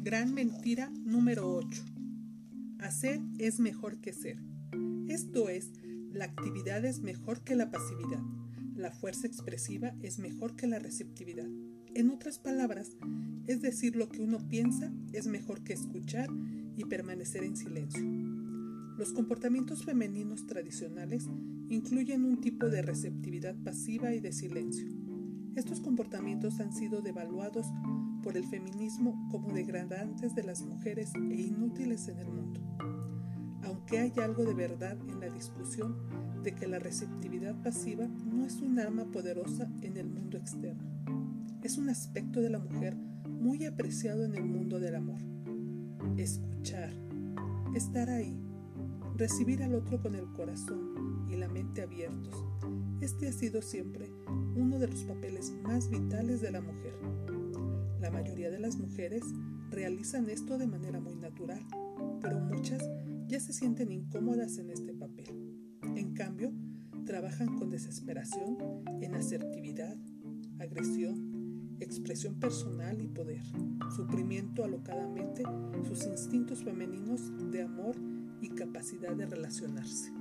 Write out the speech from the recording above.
Gran mentira número 8. Hacer es mejor que ser. Esto es, la actividad es mejor que la pasividad. La fuerza expresiva es mejor que la receptividad. En otras palabras, es decir lo que uno piensa es mejor que escuchar y permanecer en silencio. Los comportamientos femeninos tradicionales incluyen un tipo de receptividad pasiva y de silencio. Estos comportamientos han sido devaluados por el feminismo como degradantes de las mujeres e inútiles en el mundo. Aunque hay algo de verdad en la discusión de que la receptividad pasiva no es un arma poderosa en el mundo externo, es un aspecto de la mujer muy apreciado en el mundo del amor. Escuchar, estar ahí, recibir al otro con el corazón y la mente abiertos. Este ha sido siempre uno de los papeles más vitales de la mujer. La mayoría de las mujeres realizan esto de manera muy natural, pero muchas ya se sienten incómodas en este papel. En cambio, trabajan con desesperación en asertividad, agresión, expresión personal y poder, suprimiento alocadamente sus instintos femeninos de amor y capacidad de relacionarse.